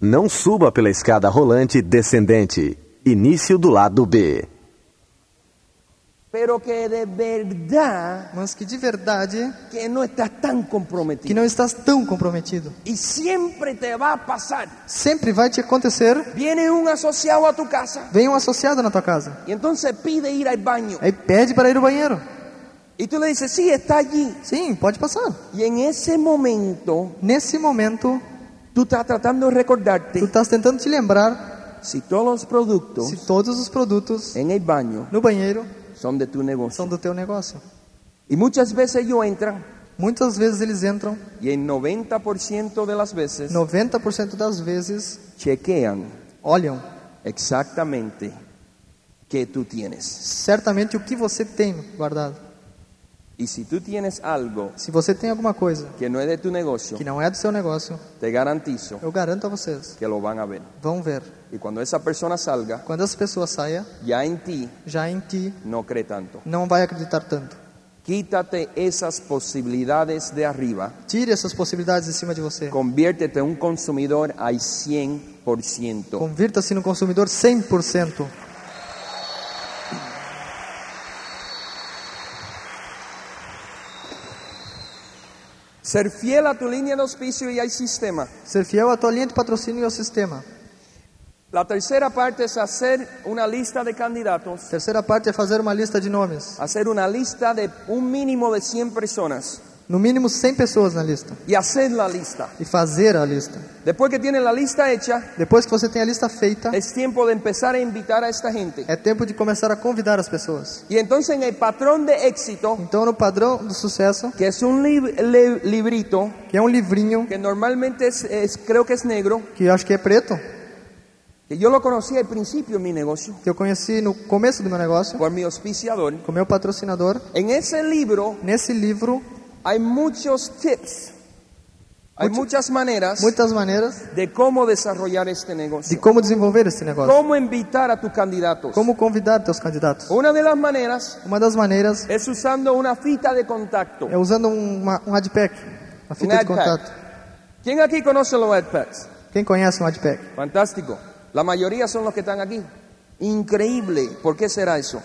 Não suba pela escada rolante descendente. Início do lado B. pero que de verdad mas que de verdade que no estás que comprometido. não estás tão comprometido. Y siempre te va a pasar. Sempre vai te acontecer, Viene un asociado a tu casa vem um associado na tua casa. y entonces pide ir al baño. Aí pede para ir ao banheiro. Y tú le dices, sí, está allí. Sim, pode passar. Y en ese momento Nesse momento, tú estás tratando de tu recordarte estás tentando te lembrar si todos los productos se todos os produtos en el baño no banheiro son de tu negocio. são do teu negócio. Y muchas veces ellos entran Muitas vezes eles entram, y el 90% de las veces 90% das vezes chequean olham exactamente qué tú tienes. certamente o que você tem guardado. Y si tú tienes algo Se você tem alguma coisa que no es de tu negocio, que não é do seu negócio, te garantizo eu garanto a vocês, que lo van a ver. vão ver. Y cuando esa persona salga, Quando essa pessoa saia, ya en ti já em ti no cree tanto. não vai acreditar tanto. Quítate esas posibilidades de arriba. Tire essas possibilidades em cima de você. Conviértete en un consumidor al 100%. Convirta-se no consumidor 100%. Ser fiel a tu línea de auspicio y al sistema. Ser fiel à tua linha de patrocínio e ao sistema. La tercera parte es hacer una lista de candidatos, Terceira parte é fazer uma lista de nomes. hacer una lista de un mínimo de 100 personas No mínimo 100 pessoas na lista. y hacer la lista. E fazer a lista. Después que tienes la lista hecha, Depois que você tem a lista feita, es tiempo de empezar a invitar a esta gente. é tempo de começar a convidar as pessoas. Y entonces en el patrón de éxito, Então, no padrão do sucesso, que es un lib- le- librito que é um livrinho que normalmente es, es- creo que es negro, que eu acho que é preto, que yo lo conocí al principio en mi negocio que eu conheci no começo do meu negócio, por mi auspiciador. com meu patrocinador. En ese libro Nesse livro, hay muchos tips, hay Mucho- muchas maneras muitas maneiras de cómo desarrollar este de negocio, como desenvolver esse negócio. cómo invitar a tus candidatos. Como convidar teus candidatos. Una de las maneras Uma das maneiras es usando una fita de contacto. é usando uma, um adpack, uma fita Um de adpack. contato. ¿Quién aquí conoce los AdPacks? Quem conhece um adpack? Fantástico. La mayoría son los que están aquí. Increíble. ¿Por qué será eso?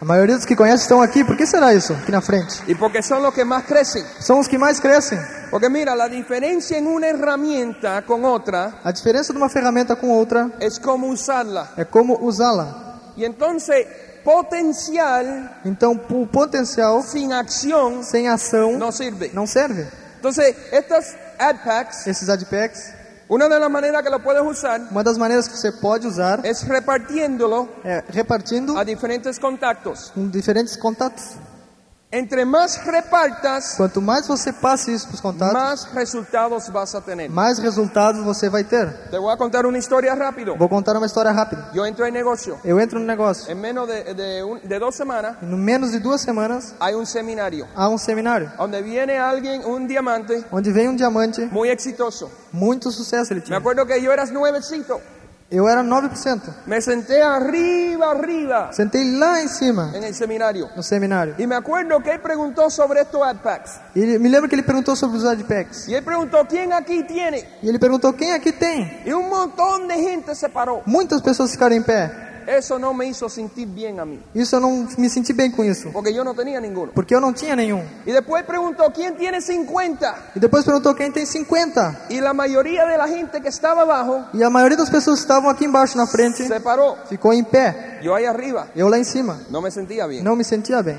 A maioria dos que conhecem estão aqui. Por que será isso? Aqui na frente. Y porque son los que más crecen. São os que mais crescem. Porque mira, la diferencia en una herramienta con otra A diferença de uma ferramenta com outra es cómo usarla. é como usá-la. Y entonces, potencial Então, o potencial sin acción sem ação no sirve. não serve. Entonces, estas ad packs, Esses adpacks, una de las maneras que lo puedes usar uma das maneiras que você pode usar es repartiéndolo é repartindo a diferentes diferentes contatos. Entre más repartas, Quanto mais você passe isso para os contatos, más resultados vas a tener. mais resultados você vai ter. Te voy a contar una historia rápido. Vou contar uma história rápida. Yo entro en negocio. Eu entro no negócio. En menos de, de un- de dos semanas no menos de duas semanas hay un seminario há um seminário donde viene alguien, un diamante onde vem um diamante, muy exitoso. muito sucesso ele Me tinha. acuerdo que yo era nuevecito. Eu era 9%. Me senté arriba, arriba Sentei lá em cima, en el seminario. no seminário. Y me acuerdo que él preguntó sobre estos ad packs. E ele, me lembro que ele perguntou sobre os adpacks. Y él preguntó, ¿quién aquí tiene? E ele perguntou quem aqui tem. Y un montón de gente se paró. Muitas pessoas ficaram em pé. Eso no me hizo sentir bien a mí, Isso eu não me senti bem com isso, porque yo no tenía ninguno. porque eu não tinha nenhum. Y después preguntó, ¿quién tiene 50? E depois perguntou quem tem 50. Y la mayoría de la gente que estaba abajo E a maioria das pessoas que estavam aqui embaixo na frente se paró. ficou em pé. Yo ahí arriba Eu lá em cima. no me sentía bien. Não me sentia bem.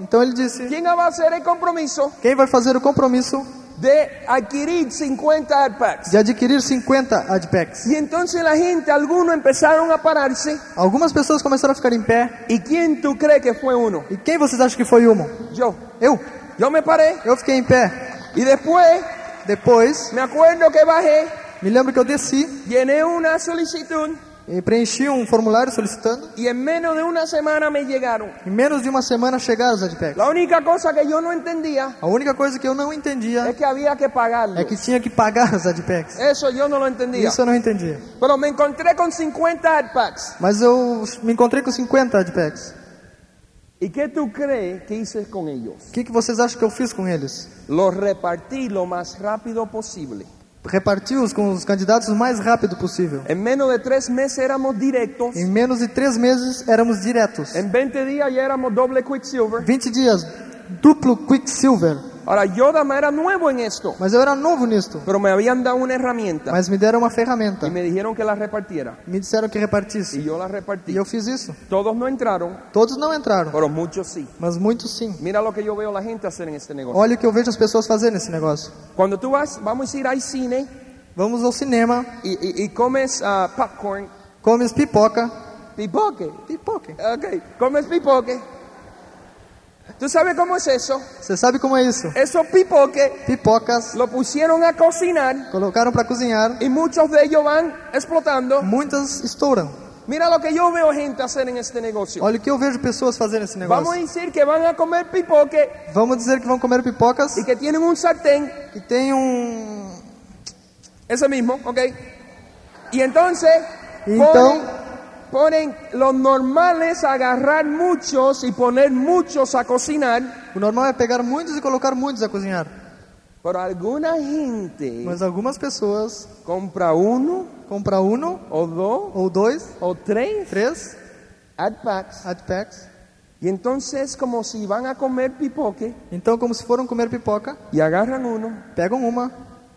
Então ele disse: ¿quién va a hacer el compromiso quem vai fazer o compromisso de adquirir 50 ad packs? de adquirir 50 adpacks? Y entonces la gente, algunos empezaron a pararse. Algumas pessoas começaram a ficar em pé. ¿Y quién tú crees que fue uno? E quem vocês acham que foi uma? Yo. Eu. Yo me paré Eu fiquei em pé. y después Depois, me acuerdo que bajé, me lembro que eu desci llené una solicitud e preenchi um formulário solicitando. y en menos de una semana me llegaron. Em menos de uma semana chegaram os adpacks. La única cosa que yo no entendía A única coisa que eu não es entendia que había que pagarlo. é que tinha que pagar os adpacks. Eso yo no lo entendía. Isso eu não entendia. Pero me encontré con 50 ad packs. Mas eu me encontrei com 50 adpacks. ¿Y qué tú crees que hice con ellos? O que, que vocês acham que eu fiz com eles? Los repartí lo más rápido posible. Repartiu-os com os candidatos o mais rápido possível. En menos de tres meses éramos directos. Em menos de três meses éramos diretos. En 20 días ya éramos doble Quicksilver. 20 dias, duplo Quicksilver. Ahora, yo era nuevo en esto, Mas eu era novo nisto. pero me habían dado una herramienta Mas me deram uma ferramenta. y me dijeron que la repartiera. Me disseram que repartisse. Y yo la repartí. E eu fiz isso. Todos no entraron, Todos não entraram, pero muchos sí. mas muitos sim. Mira lo que yo veo la gente hacer en este negocio. Olha o que eu vejo as pessoas fazendo nesse negócio. Cuando tú vas, vamos a ir al cine Vamos ao cinema, y, y- y comes ah, popcorn, comes pipoca. pipoque. Pipoca. Ok, comes pipoque. ¿Tú sabes cómo es eso? Você sabe como é isso? Esos pipoques Pipocas lo pusieron a cocinar colocaram para cozinhar. y muchos de ellos van explotando. Muitas estouram. Mira lo que yo veo gente hacer en este negocio. Olha o que eu vejo pessoas fazendo nesse Vamos a negócio. decir que van a comer pipoque Vamos dizer que vão comer pipocas y que tienen un sartén, e tem um. ese mismo, ¿ok? Y entonces Então- ponen, lo normal es agarrar muchos y poner muchos a cocinar, O normal é pegar muitos e colocar muitos a cozinhar. pero alguna gente Mas algumas pessoas compra uno compram um o dos ou dois, o tres três ad packs ad packs. y entonces como si van a comer pipoque Então, como se foram comer pipoca, y agarran uno pegam uma,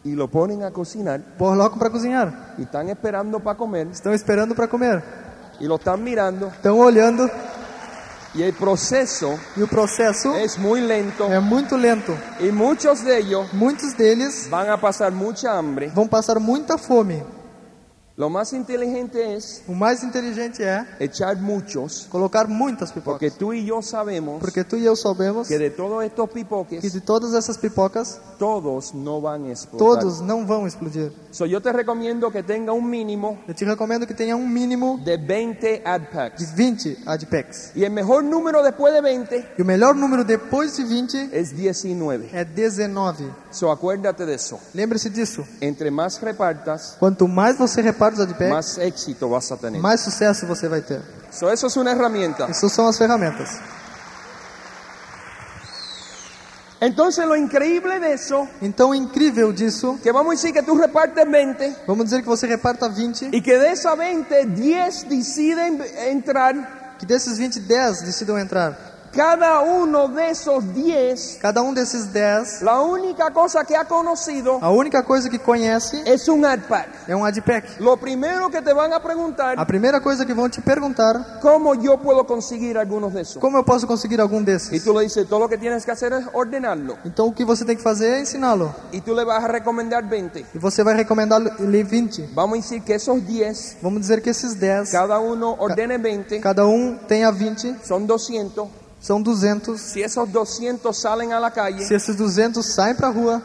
y lo ponen a cocinar colocam para cozinhar. y están esperando para comer Estão esperando para comer. Y lo están mirando Estão olhando y el proceso e o processo es muy lento é muito lento. y muchos de ellos Muitos deles van a pasar mucha hambre. vão passar muita fome. Lo más inteligente es O mais inteligente é echar muchos, colocar muitas porque pipocas. tú y yo sabemos Porque tu e eu sabemos que de todos estos que pipoques, de todas essas pipocas, todos no van a explotar. todos não vão explodir. So, yo te recomiendo que tenga un mínimo Eu te recomendo que tenha um mínimo de 20 ad de packs. 20 adpacks. Y el mejor número después de 20 E o melhor número depois de 20 es 19. é 19. So, acuérdate de eso. Lembre-se disso. Entre más repartas, Quanto mais você reparte os adpacks, más éxito vas a tener. mais sucesso você vai ter. So, eso es una herramienta. Essas são as ferramentas. Entonces, lo increíble de eso, Então, o incrível disso, que vamos decir que tú repartes 20 vamos dizer que você reparta 20, y que de esa 20, 10 deciden entrar. que desses 20, 10 decidam entrar. Cada uno de esos 10, Cada um desses 10, la única cosa que ha conocido a única coisa que conhece es un AdPack. é um adpack. Lo primero que te van a preguntar, A primeira coisa que vão te perguntar, ¿cómo yo puedo conseguir algunos de esos? como eu posso conseguir algum Y desses? tú le dices, todo lo que tienes que hacer es ordenarlo. Então, o que você tem que fazer é ensiná-lo. Y tú le vas a recomendar 20. E você vai recomendar-lhe 20. Vamos a decir que esos 10, Vamos dizer que esses 10, cada uno ordene 20, cada um tenha 20, son 200. São 200. Si esos 200 salen a la calle, Se esses 200 saem para a rua,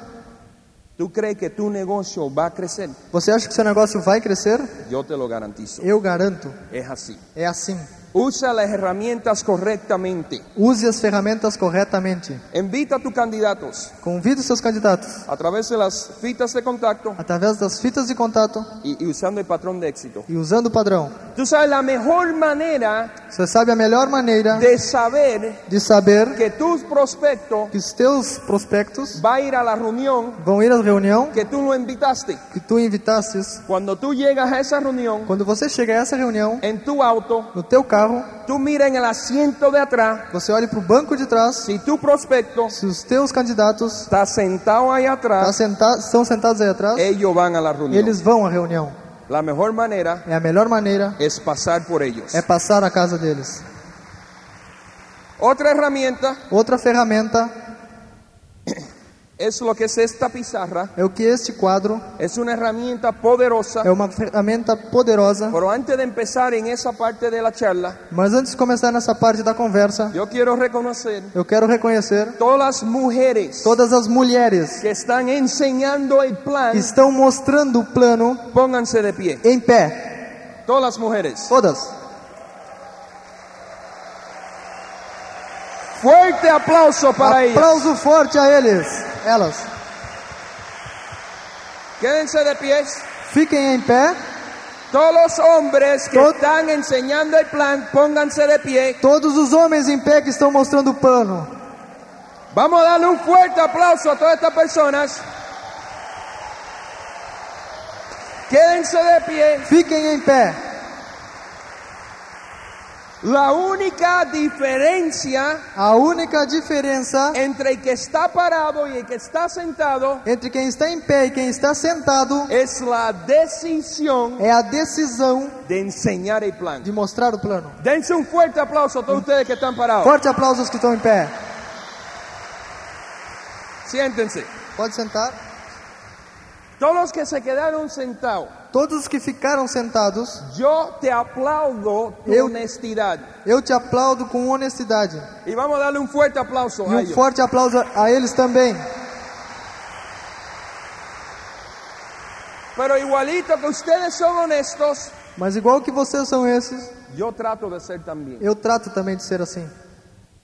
¿tú crees que tu negocio va a crecer? você acha que seu negócio vai crescer? Yo te lo garantizo. Eu garanto. Es así. É assim. Usa las herramientas correctamente. Use as ferramentas corretamente. Invita a tus candidatos Convide seus candidatos a través de las fitas de contacto através das fitas de contato y, y usando el patrón de éxito. e usando o padrão. Tú sabes la mejor manera Você sabe a melhor maneira de saber de saber que tus prospectos que os teus prospectos va a ir a la reunión vão ir à reunião que tú lo invitaste. que tu invitastes. Cuando tú llegas a esa reunión Quando você chegar a essa reunião, en tu auto, no teu carro, tú mira en el asiento de atrás você olha para o banco de trás. si tu prospecto Se os teus candidatos está sentado tá atrás, senta estão sentados aí atrás, ellos van a la reunión. eles vão à reunião. La mejor manera É a melhor maneira es pasar por ellos. é passar na casa deles. Otra herramienta Outra ferramenta es lo que es esta pizarra. é o que este quadro Es una herramienta poderosa. é uma ferramenta poderosa. Pero antes de empezar en esa parte de la charla, Mas antes de começar nessa parte da conversa, yo quiero reconocer eu quero reconhecer todas las mujeres todas as mulheres que están enseñando el plan. que estão mostrando o plano Pónganse de pie. em pé. Todas las mujeres. Todas. Fuerte aplauso para ellas. Aplauso forte a eles. Elas. Quédense de pies. Fiquem em pé. Todos los hombres que Tod- están enseñando el plan, pónganse de pie. Todos os homens em pé que estão mostrando o plano. Vamos a darle un fuerte aplauso a todas estas personas. Quédense de pie. Fiquem em pé. La única diferencia A única diferença entre el que está parado y el que está sentado entre quem está em pé e quem está sentado es la decisión é a decisão de enseñar el plan. de mostrar o plano. Dense un fuerte aplauso a todos ustedes que están parados. Forte aplauso aos que estão em pé. Siéntense. Pode sentar. Todos los que se quedaron sentados, Todos os que ficaram sentados, yo te aplaudo tu Eu- honestidad. eu te aplaudo com honestidade. Y vamos a darle un fuerte aplauso E a um ellos. forte aplauso a eles também. Pero igualito que ustedes son honestos, Mas igual que vocês são esses, yo trato de ser también. eu trato também de ser assim.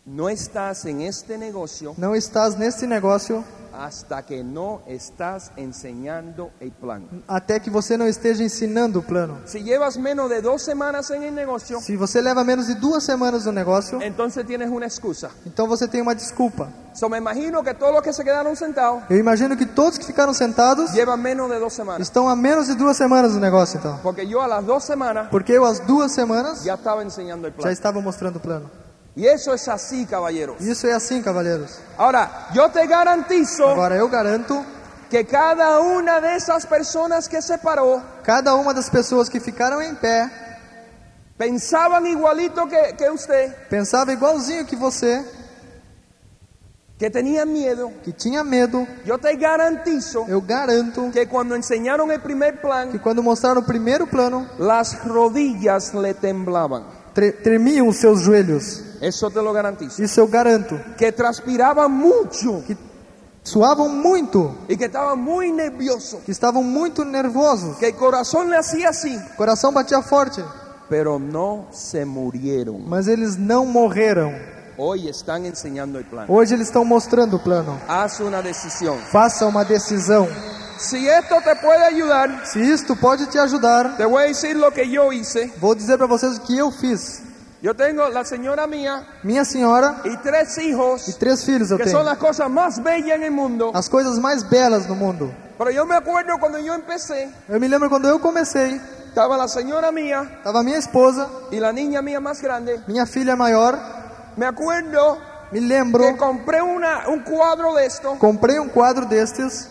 No estás en este negocio Não estás nesse negócio hasta que no estás enseñando el plan. até que você não esteja ensinando o plano. Si llevas menos de dos semanas en el negocio, Se você leva menos de duas semanas no negócio, entonces tienes una excusa. então você tem uma desculpa. So, me imagino que todos los que se quedaron sentados Eu imagino que todos que ficaram sentados llevan menos de dos semanas. estão há menos de duas semanas no negócio, então. Porque yo a las dos semanas Porque eu, às duas semanas, ya estaba enseñando el já plan. estava mostrando o plano. Y eso es así, caballeros. Isso é assim, cavalheiros. Ahora, yo te garantizo Agora, eu garanto, que cada una de esas personas que se paró cada uma das pessoas que ficaram em pé pensaban igualito que, que usted, pensava igualzinho que você, que tenían miedo. que tinha medo. Yo te garantizo Eu garanto que cuando enseñaron el primer que plan, quando mostraram o primeiro plano, las rodillas le temblaban. Tre tremiam os seus joelhos. Eso te lo garantizo. Isso eu garanto. Que transpiraban mucho Que suavam muito, y que estaban muy nerviosos. que estavam muito nervosos. Que corazón le hacía así, O coração batia forte, pero no se murieron. mas eles não morreram. Hoy están enseñando el plan. Hoje eles estão mostrando o plano. Haz una decisión. Faça uma decisão. Si esto te puede ayudar, Se isto pode te ajudar, te voy a decir lo que yo hice. vou dizer para vocês o que eu fiz. Yo tengo la señora mía Minha senhora y tres e hijos três filhos eu que son tenho. las cosas más bellas en el mundo. As coisas mais belas no mundo. Pero yo me acuerdo cuando yo empecé, Eu me lembro quando eu comecei, estaba la señora mía estava minha esposa, y la niña mía más grande. minha filha maior. Me acuerdo Me lembro, que compré una, un cuadro de esto, comprei um quadro destes,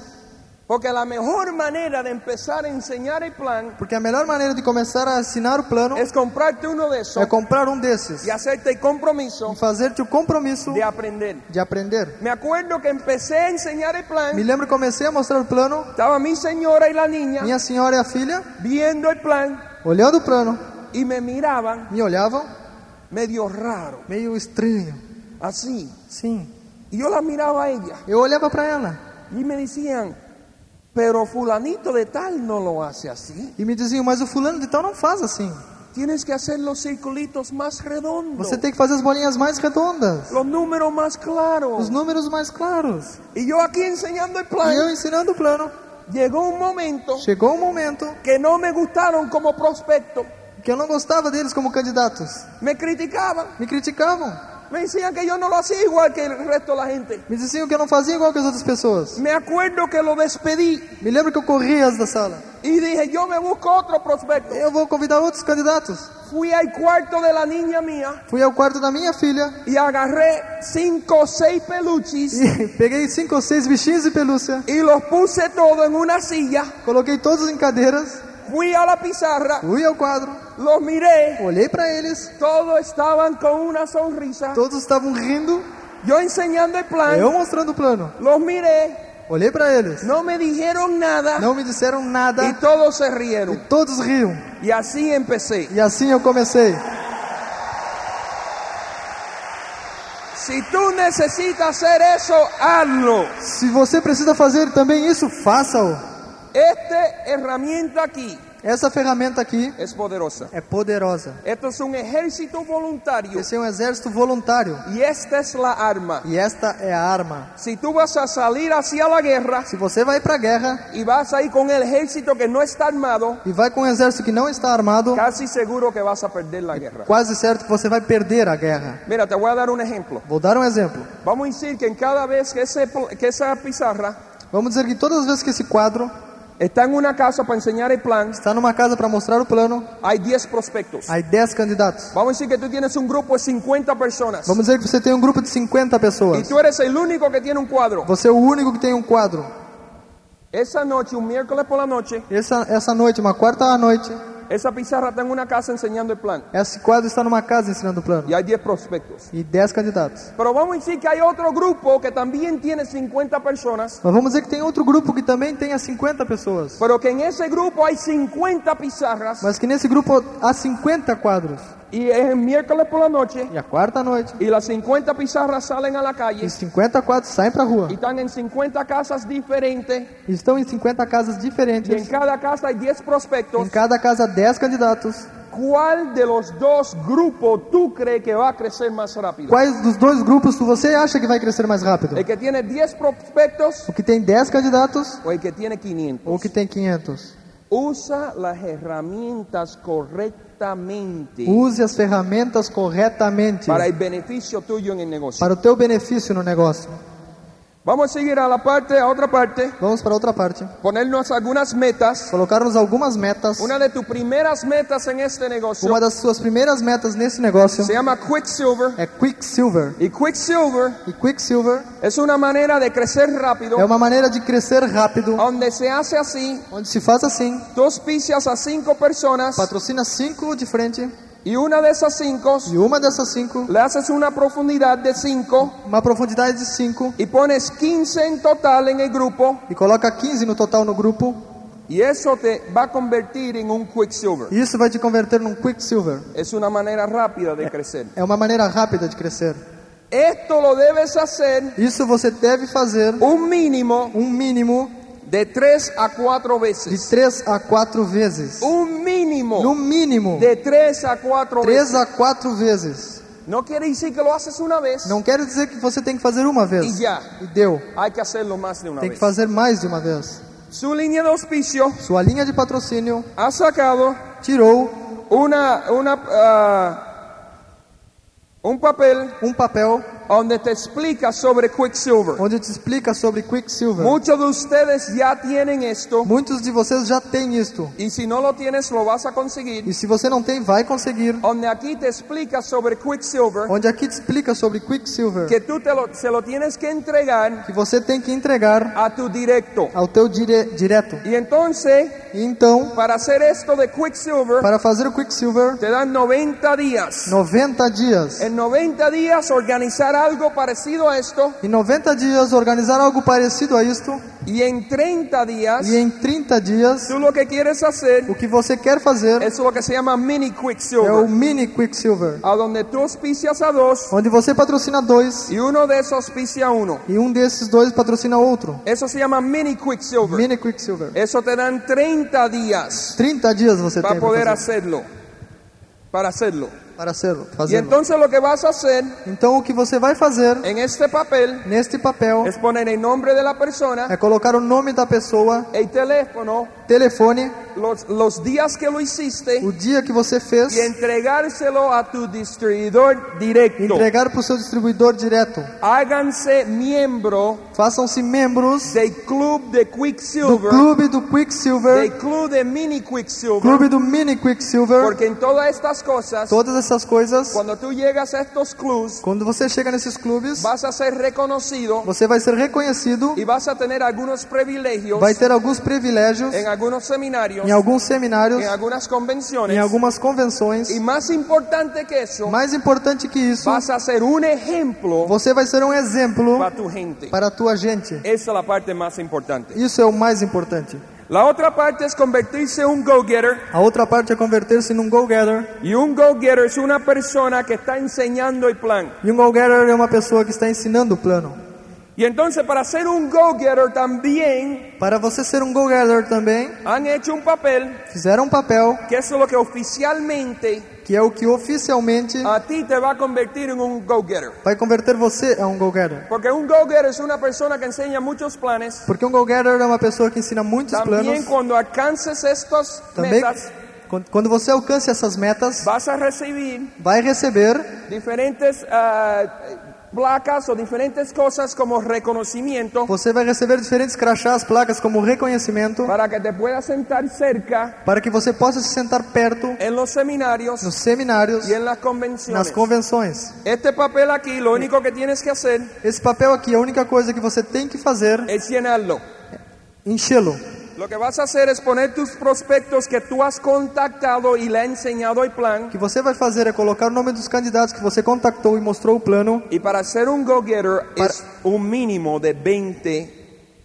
porque la mejor manera de empezar a enseñar el plan porque a melhor maneira de começar a assinar o plano es comprarte uno de esos é comprar um desses y hacerte el compromiso e fazer-te o compromisso de aprender. de aprender. Me acuerdo que empecé a enseñar el Me plan, lembro que comecei a mostrar o plano, estaba mi señora y la niña minha senhora e a filha, viendo el plan olhando o plano, y me miraban me olhavam medio raro, meio estranho. así. Sim, Y yo la miraba a ella eu olhava para ela y me decían, pero fulanito de tal no lo hace así. e me diziam: Mas o fulano de tal não faz assim. Tienes que hacer los circulitos más redondos, Você tem que fazer as bolinhas mais redondas, los números más claros. os números mais claros. Y yo aquí enseñando el plan, E eu ensinando o plano. llegó un momento Chegou um momento que no me gustaron como prospecto. que eu não gostava deles como candidatos. Me criticaban, Me criticavam, me decían que yo no lo hacía igual que el resto de la gente. me diziam que eu não fazia igual que as outras pessoas. Me acuerdo que lo despedí Me lembro que eu corria da sala. y dije, yo me busco otro prospecto. Eu vou convidar outros candidatos. Fui al cuarto de la niña mía Fui ao quarto da minha filha y agarré cinco o seis peluches e peguei cinco ou seis bichinhos de pelúcia, y los puse todo en una silla. coloquei todos em cadeiras, Fui a la pizarra, fui ao quadro, los miré, olhei para eles, todos estaban con una sonrisa. todos estavam rindo, Yo enseñando el plan, eu mostrando o plano. los Olhei para eles, no me dijeron nada não me disseram y nada todos se e rieron. todos riam. Y así empecé. E assim eu comecei. Si tú necesitas hacer eso, hazlo. Se você precisa fazer também isso, faça-o. Esta herramienta aquí Essa ferramenta aqui es poderosa. é poderosa. Esto es un ejército voluntario Esse é um exército voluntário y esta es la arma. e esta é a arma. Si tú vas a salir hacia la guerra Se você vai para a guerra y vas a ir con el ejército que no está armado, e vai com um exército que não está armado, casi seguro que vas a perder la guerra. quase certo que você vai perder a guerra. Mira, te voy a dar un ejemplo. Vou dar um exemplo. Vamos a decir que en cada vez que, pl- que esa pizarra Vamos dizer que todas as vezes que esse quadro está en una casa para enseñar el plan, está numa casa para mostrar o plano, hay 10 prospectos. hay 10 candidatos. Vamos a decir que tú tienes un grupo de 50 personas Vamos dizer que você tem um grupo de 50 y pessoas. tú eres el único que tiene un cuadro. Você é o único que tem um quadro. Esa noche, un miércoles por la noche, Essa, essa noite, uma quarta à noite, esa pizarra está en una casa enseñando el plan esse quadro está numa casa ensinando o plano. y hay 10 prospectos. E 10 candidatos. Pero vamos a decir que hay otro grupo que también tiene 50 personas, Mas vamos dizer que tem outro grupo que também tem as 50 pessoas. pero que en ese grupo hay 50 pizarras Mas que nesse grupo há 50 quadros. y es el miércoles por la noche E a quarta noite, y las 50 pizarras salen a la calle e 50 quadros saem pra rua. y están en 50 casas diferentes E estão em 50 casas y en diferentes. cada casa hay 10 prospectos. Em cada casa, 10 candidatos. ¿Cuál de los dos grupos tú crees que va a crecer más rápido? Quais dos dois grupos você acha que vai crescer mais rápido? ¿El que tiene 10 prospectos O que tem 10 candidatos o el que tiene 500? ou o que tem 500? Usa las herramientas correctamente Use as ferramentas corretamente para el beneficio tuyo en el negocio. para o teu benefício no negócio. Vamos a seguir a la parte, a otra parte, Vamos para outra parte. ponernos algunas metas. Colocarmos algumas metas. Una de tus primeras metas en este negocio Uma das suas primeiras metas nesse negócio se llama Quicksilver. é Quicksilver. Y Quicksilver E Quicksilver es una manera de crecer rápido, é uma maneira de crescer rápido, donde se hace así, onde se faz assim, tú auspicias a cinco personas patrocina cinco de frente y una de esas cinco e uma dessas cinco, le haces una profundidad de cinco uma profundidade de cinco y pones 15 en total el grupo e coloca 15 no total no grupo. y eso te va a convertir en un Quicksilver. E isso vai te converter num Quicksilver. Es una manera rápida de crecer. É uma maneira rápida de crescer. Esto lo debes hacer Isso você deve fazer un mínimo um mínimo de tres a cuatro de veces. três a quatro vezes. Un mínimo No mínimo, de tres a cuatro três veces. a quatro vezes. No quiere decir que lo haces una vez Não quero dizer que você tem que fazer uma vez. ya. E deu. Hay que hacerlo más de una Tem que vez. fazer mais de uma vez. Su línea de auspicio Sua linha de patrocínio ha sacado tirou una, una, ah, un papel um papel donde te explica sobre Quicksilver. onde te explica sobre Quicksilver. Muchos de ustedes ya tienen esto Muitos de vocês já têm isto. y si no lo tienes lo vas a conseguir. E se você não tem, vai conseguir. Donde aquí te explica sobre Quicksilver Onde aqui te explica sobre Quicksilver. que tú te lo, se lo tienes que entregar Que você tem que entregar a tu directo. ao teu dire direto. E então, para hacer esto de Quicksilver, para fazer o Quicksilver, te dan 90 días. 90 dias. En 90 días organizar algo parecido a esto Em 90 dias, organizar algo parecido a isto. y en 30 días E em 30 dias, tú lo que quieres hacer o que você quer fazer es lo que se llama mini é o Quicksilver, mini Quicksilver. a donde tú auspicias a dos Onde você patrocina dois y uno de esos auspicia uno. e um desses dois patrocina outro. Eso se llama mini Quicksilver. Mini Quicksilver. Eso te dan 30 días 30 dias você para tem pra poder fazer, hacerlo. Para hacerlo. Para hacerlo, Y fazerlo. entonces lo que vas a hacer Então o que você vai fazer en este papel neste papel es poner el nombre de la persona, é colocar o nome da pessoa, el teléfono, telefone, los, los días que lo hiciste o dia que você fez, y entregárselo a tu distribuidor directo. entregar para o seu distribuidor direto. Háganse miembro Façam-se membros del club de do Quicksilver, clube do Quicksilver, del club de Mini Quicksilver, clube do Mini Quicksilver. porque en todas estas cosas, Todas essas coisas, cuando tú llegas a estos clubs, quando você chega nesses clubes, vas a ser reconocido você vai ser reconhecido, y vas a tener algunos privilegios vai ter alguns privilégios en algunos seminarios, em alguns seminários, en algunas convenciones, em algumas convenções. y más importante que eso, Mais importante que isso, vas a ser un ejemplo você vai ser um exemplo para tu gente. para a tua gente. Esa es la parte más importante. Isso é o mais importante. La otra parte es convertirse en un go-getter. A outra parte é converter-se num go-getter. Y un go-getter es una persona que está enseñando el plan. E um go-getter é uma pessoa que está ensinando o plano. Y entonces para ser un go-getter también Para você ser um go-getter também, han hecho un papel fizeram um papel que es lo que oficialmente que é o que oficialmente a ti te va a convertir en un go-getter. vai converter você a um go-getter. Porque un go-getter es una persona que enseña muchos planes. Porque um go-getter é uma pessoa que ensina muitos También planos. cuando alcances estas Também, metas, quan- quando você alcance essas metas, vas a recibir vai receber diferentes ah, placas o diferentes cosas como reconocimiento Você vai receber diferentes crachás, placas como reconhecimento para que te puedas sentar cerca para que você possa se sentar perto en los seminarios nos seminários, y en las nas convenções. Este papel aquí, lo único que tienes que hacer Esse papel aqui, a única coisa que você tem que fazer é enchê-lo. Lo que vas a hacer es poner tus prospectos que tú has contactado y le has enseñado el plan. O que você vai fazer é colocar o nome dos candidatos que você contactou e mostrou o plano. Y para ser un go-getter Para- es un mínimo de 20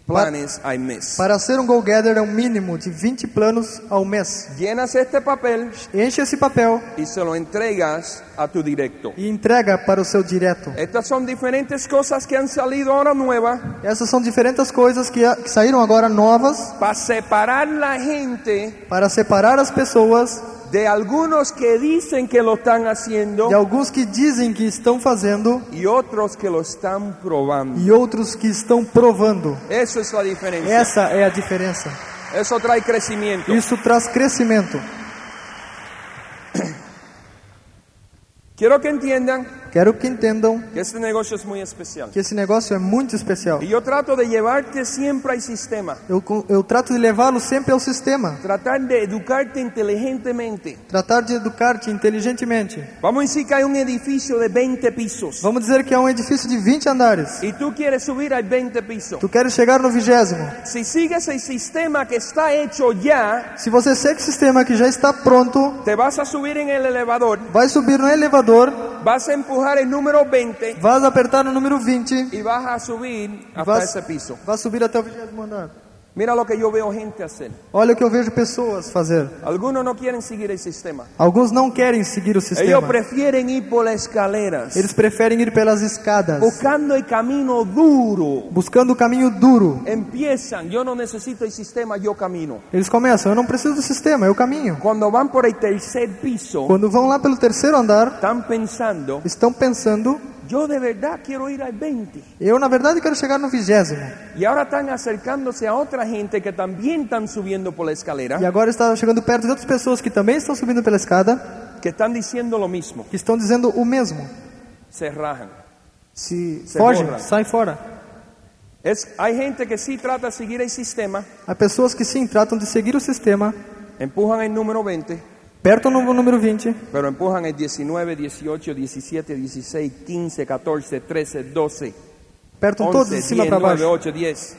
planes al mes. Para ser um go-getter é um mínimo de 20 planos ao mês. Llenas este papel Enche esse papel y se lo entregas a tu directo. e entrega para o seu direto. Estas son diferentes cosas que han salido ahora nuevas Essas são diferentes coisas que, que saíram agora novas para separar la gente para separar as pessoas de algunos que dicen que lo están haciendo de alguns que dizem que estão fazendo y otros que lo están probando. e outros que estão provando. Eso es la diferencia. Essa é a diferença. Eso trae crecimiento. Isso traz crescimento. Quiero que entiendan Quero que entendam que este negocio es muy especial. que esse negócio é muito especial. Y yo trato de llevarte siempre al sistema. Eu, eu trato de levá-lo sempre ao sistema, Tratar de educarte inteligentemente. tratar de educar-te inteligentemente. Vamos a decir que hay un edificio de 20 pisos. Vamos dizer que é um edifício de 20 andares. Y tú quieres subir al 20 piso. Tu queres chegar no vigésimo. Si sigues el sistema que está hecho ya, Se você segue o sistema que já está pronto, te vas a subir el elevador, vai subir no elevador, vas a empujar el número 20 vai apertar no número 20 y vas a subir e hasta vai, ese piso. vai subir até o vigésimo andar. Mira lo que yo veo gente hacer. Olha o que eu vejo pessoas fazer. Algunos no quieren seguir el sistema. Alguns não querem seguir o Ellos sistema. prefieren ir por las escaleras, Eles preferem ir pelas escadas, buscando el camino duro. buscando o caminho duro. Empiezan, yo no necesito el sistema, yo camino. Eles começam, eu não preciso do sistema, eu caminho. Cuando van por el tercer piso, Quando vão lá pelo terceiro andar, están pensando, estão pensando, yo de verdad quiero ir al 20. eu na verdade quero chegar no vigésimo. Y ahora están acercándose a otra gente que también están subiendo por la escalera, E agora está chegando perto de outras pessoas que também estão subindo pela escada, que están diciendo lo mismo. que estão dizendo o mesmo. Se rajan. Se, Se foge, borram. sai fora. Es, hay gente que sí trata de seguir el sistema, Há pessoas que sim tratam de seguir o sistema, empujan el número 20, apertam no número 20, pero empujan el 19, 18, 17, 16, 15, 14, 13, 12, apertam todos 11, de cima 10, para 9, baixo. 8, 10.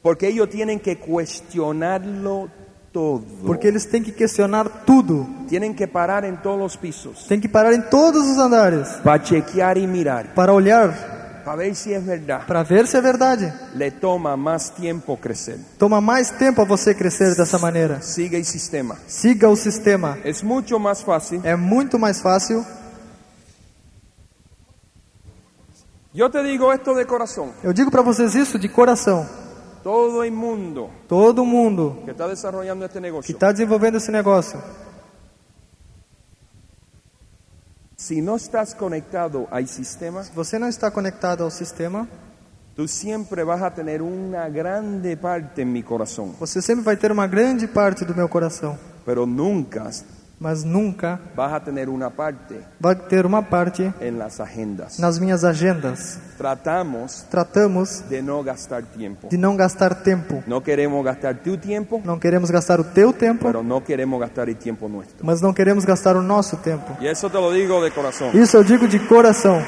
Porque ellos tienen que cuestionarlo todo. Porque eles têm que questionar tudo. Tienen que parar en todos los pisos Tem que parar em todos os andares para chequear y mirar, para olhar, para ver si es verdad. para ver se é verdade. Le toma más tiempo crecer. Toma mais tempo a você crescer dessa maneira. Sigue el sistema. Siga o sistema. Es mucho más fácil. É muito mais fácil. Yo te digo esto de corazón. Eu digo para vocês isso de coração. Todo mundo Todo mundo que está está desenvolvendo esse negócio, si no estás conectado al sistema, se você não está conectado ao sistema, tú siempre vas a tener una grande parte en mi corazón, você sempre vai ter uma grande parte do meu coração, pero nunca mas nunca vas a tener una parte vai ter uma parte en las agendas. nas minhas agendas. Tratamos Tratamos de no gastar tiempo. de não gastar tempo. No queremos gastar tu tiempo, Não queremos gastar o teu tempo, pero no queremos gastar el tiempo nuestro. mas não queremos gastar o nosso tempo. Y eso te lo digo de corazón. Isso eu digo de coração.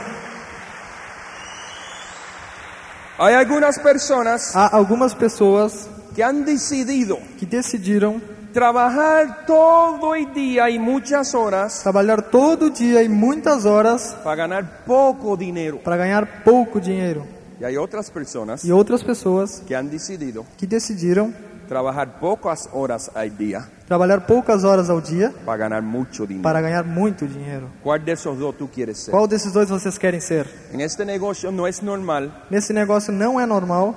Hay algunas personas Há algumas pessoas que han decidido que decidiram trabajar todo el día y muchas horas trabalhar todo dia e muitas horas para ganar poco dinero. para ganhar pouco dinheiro. Y hay otras personas E outras pessoas que han decidido que decidiram trabajar pocas horas al día trabalhar poucas horas ao dia para ganar mucho dinero. para ganhar muito dinheiro. ¿Cuál de esos dos tú quieres ser? Qual desses dois vocês querem ser? En este negocio no es normal, Nesse negócio não é normal,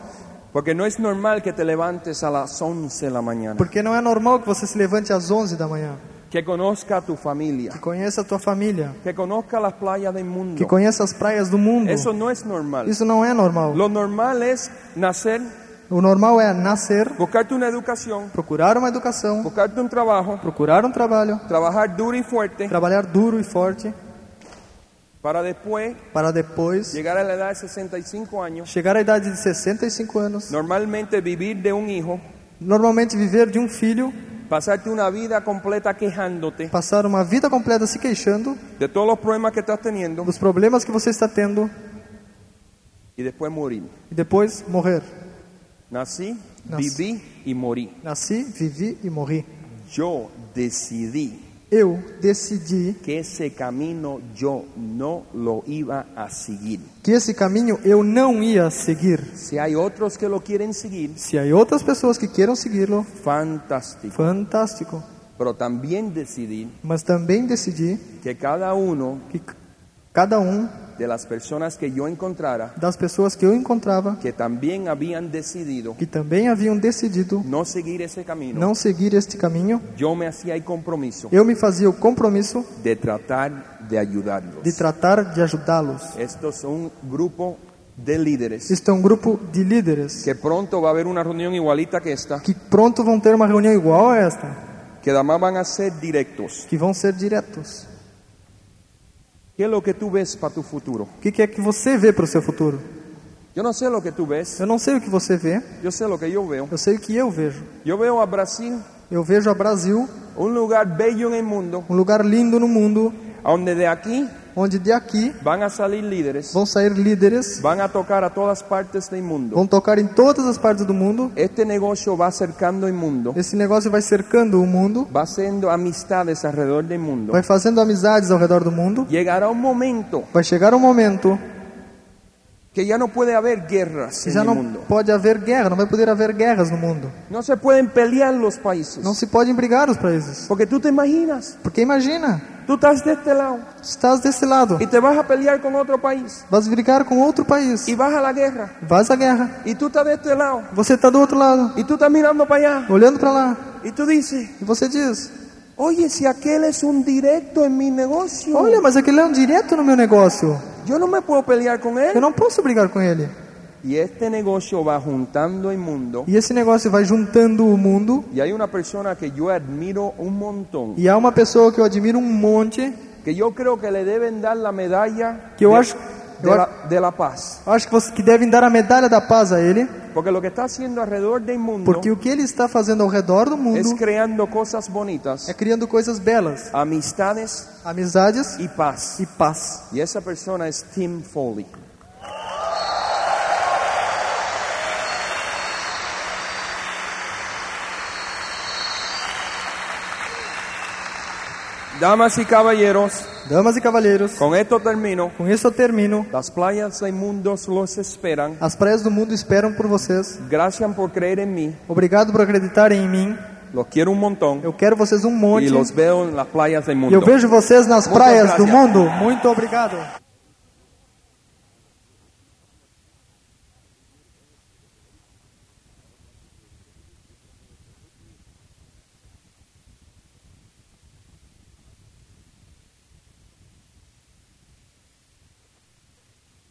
porque no es normal que te levantes a las 11 de la mañana, porque não é normal que você se levante às 11 da manhã, que conozca a tu familia, que conheça a tua família, que conozca las playas del mundo. que conheça as praias do mundo. Eso no es normal. Isso não é normal. Lo normal es nacer, O normal é nascer, buscarte una educación, procurar uma educação, buscarte un trabajo, procurar um trabalho, trabajar duro y fuerte trabalhar duro e forte para después para depois a la edad de 65 años, chegar à idade de 65 anos, normalmente vivir de un hijo, normalmente viver de um filho, pasarte una vida completa quejándote passar uma vida completa se queixando de todos los problemas que estás teniendo dos problemas que você está tendo y después morir. e depois morrer. Nací, Nací. viví y morí. Nasci, vivi e morri. Yo decidí Eu decidi que ese camino yo no lo iba a seguir. que esse caminho eu não ia seguir. Si hay otros que lo quieren seguir, Se há outras pessoas que queiram segui-lo, fantástico. fantástico. Pero también decidí Mas também decidi que cada uno que cada um de las personas que yo encontrara, das pessoas que eu encontrava que también habían decidido que também haviam decidido no seguir ese camino, não seguir este caminho, yo me hacía el compromiso eu me fazia o compromisso de tratar de ayudarlos. de tratar de ajudá-los. Estos son un grupo de líderes Este é um grupo de líderes que pronto va a haber una reunión igualita que esta, que pronto vão ter uma reunião igual a esta, que además van a ser directos. que vão ser diretos. ¿Qué es lo que tú ves para tu futuro? O que, que é que você vê para o seu futuro? Yo no sé lo que tú ves, Eu não sei o que você vê, yo sé lo que yo veo. eu sei o que eu vejo. Yo veo a Brasil, Eu vejo a Brasil, un lugar bello en el mundo, um lugar lindo no mundo, donde de aquí onde de aqui van a salir líderes, vão sair líderes, van a tocar a todas partes del mundo. vão tocar em todas as partes do mundo. Este negocio va cercando el mundo, Esse negócio vai cercando o mundo, va haciendo amistades alrededor del mundo. vai fazendo amizades ao redor do mundo. Llegará un momento Vai chegar um momento que ya no puede haber guerras já não mundo. pode haver guerra, não vai poder haver guerras no mundo. No se pueden pelear los países. Não se podem brigar os países. Porque tú te imaginas, Porque imagina, tú estás de este lado. Estás desse lado, y te vas a pelear con otro país. Vas brigar com outro país, y vas a la guerra. Vas à guerra. y tú estás de este lado. Você está do outro lado, y tú estás mirando para allá. Olhando para lá, y tú dices, e você diz: oye, si aquel es un directo en mi negocio, Olha, mas aquele é um direto no meu negócio. yo no me puedo pelear con Eu él. não posso brigar com ele. Y este negocio va juntando el mundo E esse negócio vai juntando o mundo. y hay una persona que yo admiro un montón, E há uma pessoa que eu admiro um monte, que yo creo que le deben dar la medalla que eu de, acho, de eu la, a- de la paz. acho que, você, que devem dar a medalha da paz a ele, Porque lo que está haciendo alrededor del mundo porque o que ele está fazendo ao redor do mundo creando cosas bonitas, é criando coisas belas, amistades amizades y paz. e paz. Y esa persona es Tim Foley. Damas y caballeros, Damas e cavalheiros, con esto termino. com isso eu termino. Las playas del mundo los esperan. As praias do mundo esperam por vocês. Gracias por creer en mí. Obrigado por acreditarem em mim. Los quiero un montón. Eu quero vocês um monte. Y los veo en las playas del E mundo. eu vejo vocês nas Muchas praias do gracias. mundo. Muito obrigado.